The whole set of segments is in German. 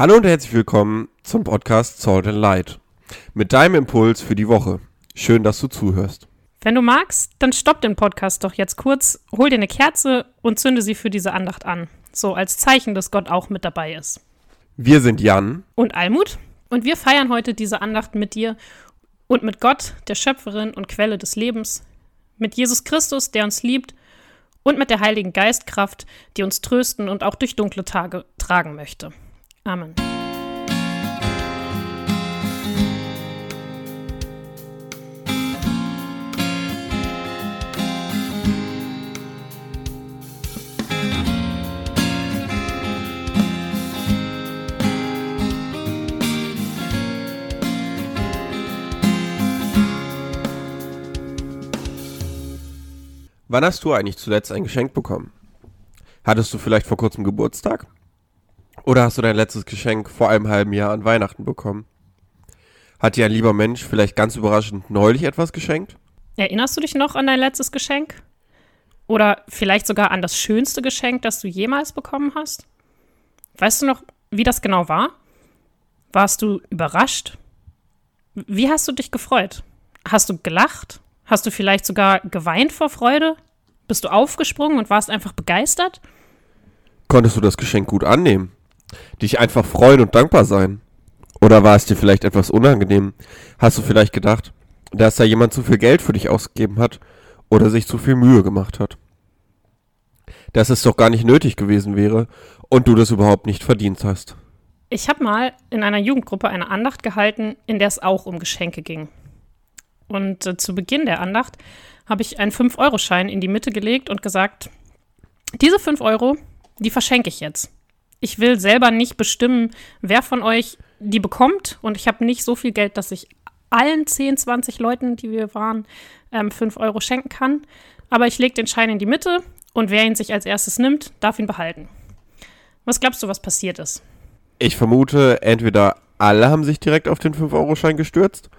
Hallo und herzlich willkommen zum Podcast Salt and Light mit deinem Impuls für die Woche. Schön, dass du zuhörst. Wenn du magst, dann stopp den Podcast doch jetzt kurz, hol dir eine Kerze und zünde sie für diese Andacht an. So als Zeichen, dass Gott auch mit dabei ist. Wir sind Jan Und Almut und wir feiern heute diese Andacht mit dir und mit Gott, der Schöpferin und Quelle des Lebens, mit Jesus Christus, der uns liebt und mit der Heiligen Geistkraft, die uns trösten und auch durch dunkle Tage tragen möchte. Amen. Wann hast du eigentlich zuletzt ein Geschenk bekommen? Hattest du vielleicht vor kurzem Geburtstag? Oder hast du dein letztes Geschenk vor einem halben Jahr an Weihnachten bekommen? Hat dir ein lieber Mensch vielleicht ganz überraschend neulich etwas geschenkt? Erinnerst du dich noch an dein letztes Geschenk? Oder vielleicht sogar an das schönste Geschenk, das du jemals bekommen hast? Weißt du noch, wie das genau war? Warst du überrascht? Wie hast du dich gefreut? Hast du gelacht? Hast du vielleicht sogar geweint vor Freude? Bist du aufgesprungen und warst einfach begeistert? Konntest du das Geschenk gut annehmen? Dich einfach freuen und dankbar sein? Oder war es dir vielleicht etwas unangenehm? Hast du vielleicht gedacht, dass da jemand zu viel Geld für dich ausgegeben hat oder sich zu viel Mühe gemacht hat? Dass es doch gar nicht nötig gewesen wäre und du das überhaupt nicht verdient hast. Ich habe mal in einer Jugendgruppe eine Andacht gehalten, in der es auch um Geschenke ging. Und äh, zu Beginn der Andacht habe ich einen 5-Euro-Schein in die Mitte gelegt und gesagt, diese 5 Euro, die verschenke ich jetzt. Ich will selber nicht bestimmen, wer von euch die bekommt. Und ich habe nicht so viel Geld, dass ich allen 10, 20 Leuten, die wir waren, ähm, 5 Euro schenken kann. Aber ich lege den Schein in die Mitte und wer ihn sich als erstes nimmt, darf ihn behalten. Was glaubst du, was passiert ist? Ich vermute, entweder alle haben sich direkt auf den 5-Euro-Schein gestürzt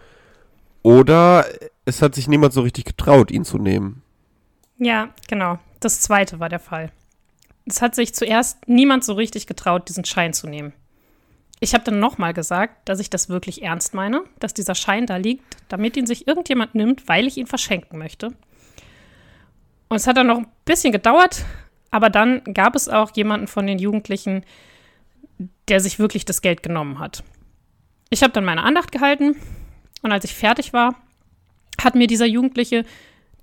oder es hat sich niemand so richtig getraut, ihn zu nehmen. Ja, genau. Das zweite war der Fall. Es hat sich zuerst niemand so richtig getraut, diesen Schein zu nehmen. Ich habe dann nochmal gesagt, dass ich das wirklich ernst meine, dass dieser Schein da liegt, damit ihn sich irgendjemand nimmt, weil ich ihn verschenken möchte. Und es hat dann noch ein bisschen gedauert, aber dann gab es auch jemanden von den Jugendlichen, der sich wirklich das Geld genommen hat. Ich habe dann meine Andacht gehalten und als ich fertig war, hat mir dieser Jugendliche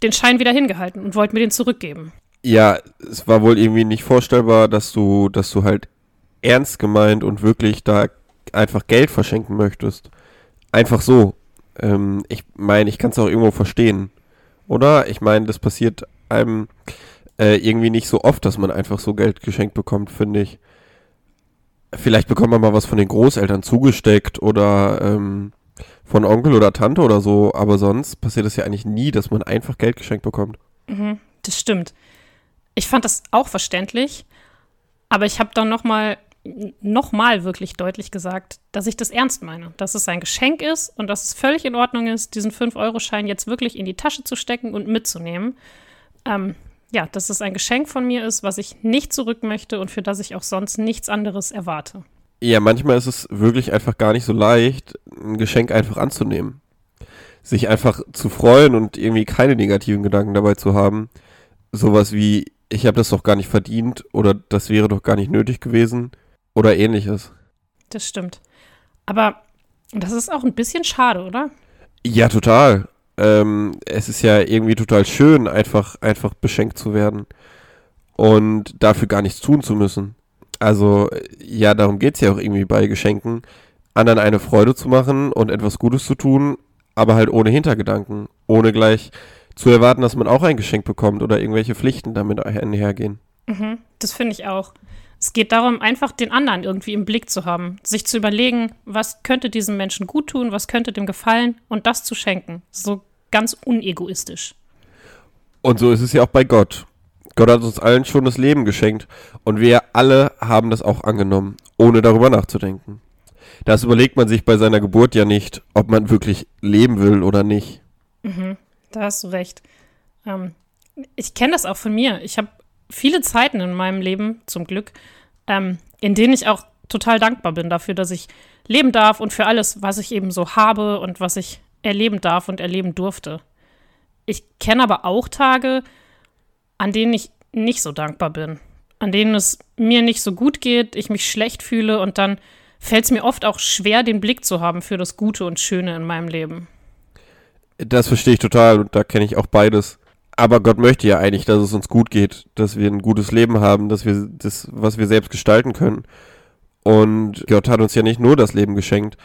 den Schein wieder hingehalten und wollte mir den zurückgeben. Ja, es war wohl irgendwie nicht vorstellbar, dass du, dass du halt ernst gemeint und wirklich da einfach Geld verschenken möchtest. Einfach so. Ähm, ich meine, ich kann es auch irgendwo verstehen. Oder? Ich meine, das passiert einem äh, irgendwie nicht so oft, dass man einfach so Geld geschenkt bekommt, finde ich. Vielleicht bekommt man mal was von den Großeltern zugesteckt oder ähm, von Onkel oder Tante oder so, aber sonst passiert es ja eigentlich nie, dass man einfach Geld geschenkt bekommt. Mhm, das stimmt. Ich fand das auch verständlich, aber ich habe dann nochmal noch mal wirklich deutlich gesagt, dass ich das ernst meine, dass es ein Geschenk ist und dass es völlig in Ordnung ist, diesen 5-Euro-Schein jetzt wirklich in die Tasche zu stecken und mitzunehmen. Ähm, ja, dass es ein Geschenk von mir ist, was ich nicht zurück möchte und für das ich auch sonst nichts anderes erwarte. Ja, manchmal ist es wirklich einfach gar nicht so leicht, ein Geschenk einfach anzunehmen. Sich einfach zu freuen und irgendwie keine negativen Gedanken dabei zu haben. Sowas wie, ich habe das doch gar nicht verdient oder das wäre doch gar nicht nötig gewesen oder ähnliches. Das stimmt. Aber das ist auch ein bisschen schade, oder? Ja, total. Ähm, es ist ja irgendwie total schön, einfach, einfach beschenkt zu werden und dafür gar nichts tun zu müssen. Also, ja, darum geht es ja auch irgendwie bei Geschenken, anderen eine Freude zu machen und etwas Gutes zu tun, aber halt ohne Hintergedanken, ohne gleich zu erwarten, dass man auch ein Geschenk bekommt oder irgendwelche Pflichten damit einhergehen. Mhm, das finde ich auch. Es geht darum, einfach den anderen irgendwie im Blick zu haben, sich zu überlegen, was könnte diesem Menschen gut tun, was könnte dem gefallen und das zu schenken. So ganz unegoistisch. Und so ist es ja auch bei Gott. Gott hat uns allen schon das Leben geschenkt und wir alle haben das auch angenommen, ohne darüber nachzudenken. Das überlegt man sich bei seiner Geburt ja nicht, ob man wirklich leben will oder nicht. Mhm, da hast du recht. Ähm, ich kenne das auch von mir. Ich habe viele Zeiten in meinem Leben, zum Glück, ähm, in denen ich auch total dankbar bin dafür, dass ich leben darf und für alles, was ich eben so habe und was ich erleben darf und erleben durfte. Ich kenne aber auch Tage, an denen ich nicht so dankbar bin, an denen es mir nicht so gut geht, ich mich schlecht fühle und dann fällt es mir oft auch schwer, den Blick zu haben für das Gute und Schöne in meinem Leben. Das verstehe ich total und da kenne ich auch beides. Aber Gott möchte ja eigentlich, dass es uns gut geht, dass wir ein gutes Leben haben, dass wir das, was wir selbst gestalten können. Und Gott hat uns ja nicht nur das Leben geschenkt,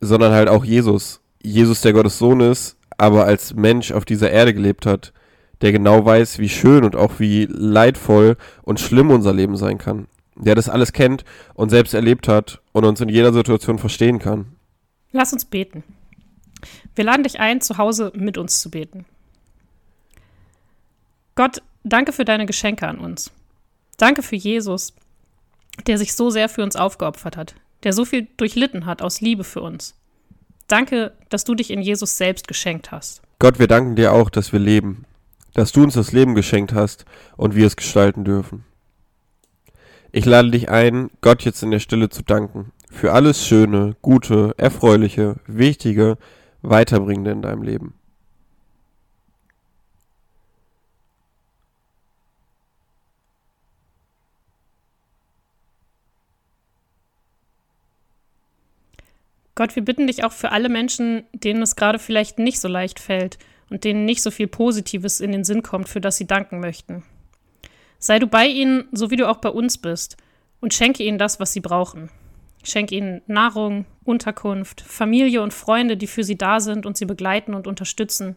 sondern halt auch Jesus. Jesus, der Gottes Sohn ist, aber als Mensch auf dieser Erde gelebt hat, der genau weiß, wie schön und auch wie leidvoll und schlimm unser Leben sein kann. Der das alles kennt und selbst erlebt hat und uns in jeder Situation verstehen kann. Lass uns beten. Wir laden dich ein, zu Hause mit uns zu beten. Gott, danke für deine Geschenke an uns. Danke für Jesus, der sich so sehr für uns aufgeopfert hat, der so viel durchlitten hat aus Liebe für uns. Danke, dass du dich in Jesus selbst geschenkt hast. Gott, wir danken dir auch, dass wir leben, dass du uns das Leben geschenkt hast und wir es gestalten dürfen. Ich lade dich ein, Gott jetzt in der Stille zu danken für alles Schöne, Gute, Erfreuliche, Wichtige, Weiterbringende in deinem Leben. Gott, wir bitten dich auch für alle Menschen, denen es gerade vielleicht nicht so leicht fällt und denen nicht so viel Positives in den Sinn kommt, für das sie danken möchten. Sei du bei ihnen, so wie du auch bei uns bist, und schenke ihnen das, was sie brauchen. Schenke ihnen Nahrung, Unterkunft, Familie und Freunde, die für sie da sind und sie begleiten und unterstützen.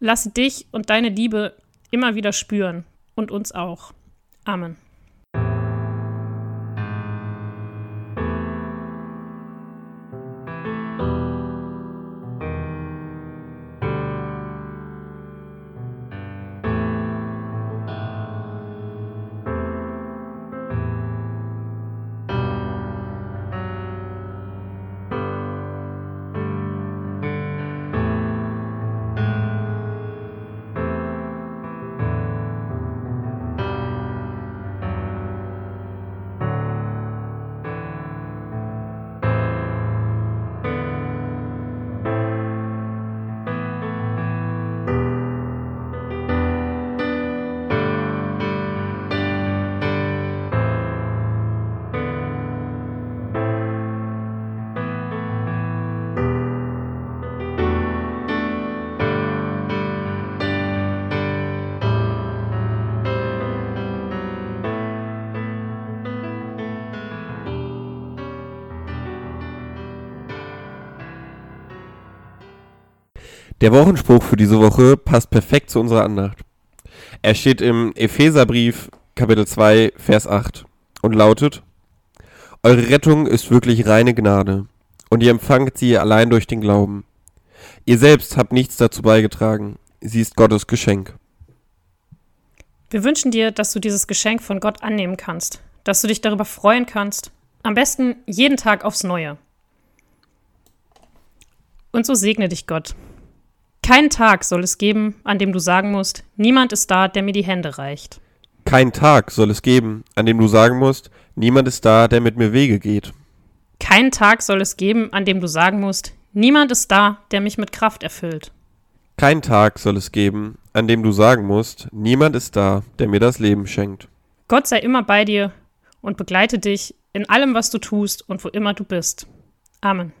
Lass dich und deine Liebe immer wieder spüren und uns auch. Amen. Der Wochenspruch für diese Woche passt perfekt zu unserer Andacht. Er steht im Epheserbrief Kapitel 2 Vers 8 und lautet Eure Rettung ist wirklich reine Gnade und ihr empfangt sie allein durch den Glauben. Ihr selbst habt nichts dazu beigetragen, sie ist Gottes Geschenk. Wir wünschen dir, dass du dieses Geschenk von Gott annehmen kannst, dass du dich darüber freuen kannst, am besten jeden Tag aufs Neue. Und so segne dich Gott. Keinen Tag soll es geben, an dem du sagen musst, niemand ist da, der mir die Hände reicht. Kein Tag soll es geben, an dem du sagen musst, niemand ist da, der mit mir Wege geht. Keinen Tag soll es geben, an dem du sagen musst, niemand ist da, der mich mit Kraft erfüllt. Kein Tag soll es geben, an dem du sagen musst, niemand ist da, der mir das Leben schenkt. Gott sei immer bei dir und begleite dich in allem, was du tust und wo immer du bist. Amen.